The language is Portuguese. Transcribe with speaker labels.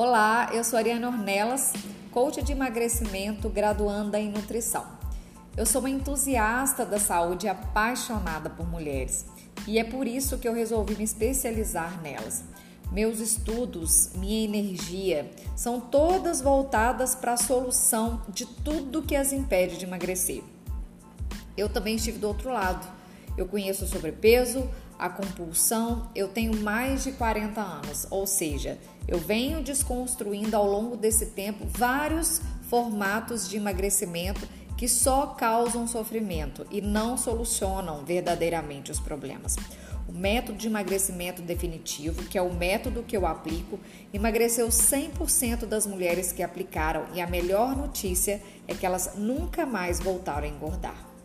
Speaker 1: Olá, eu sou Ariana Ornelas, coach de emagrecimento, graduanda em nutrição. Eu sou uma entusiasta da saúde apaixonada por mulheres e é por isso que eu resolvi me especializar nelas. Meus estudos, minha energia são todas voltadas para a solução de tudo que as impede de emagrecer. Eu também estive do outro lado. Eu conheço o sobrepeso, a compulsão, eu tenho mais de 40 anos, ou seja, eu venho desconstruindo ao longo desse tempo vários formatos de emagrecimento que só causam sofrimento e não solucionam verdadeiramente os problemas. O método de emagrecimento definitivo, que é o método que eu aplico, emagreceu 100% das mulheres que aplicaram e a melhor notícia é que elas nunca mais voltaram a engordar.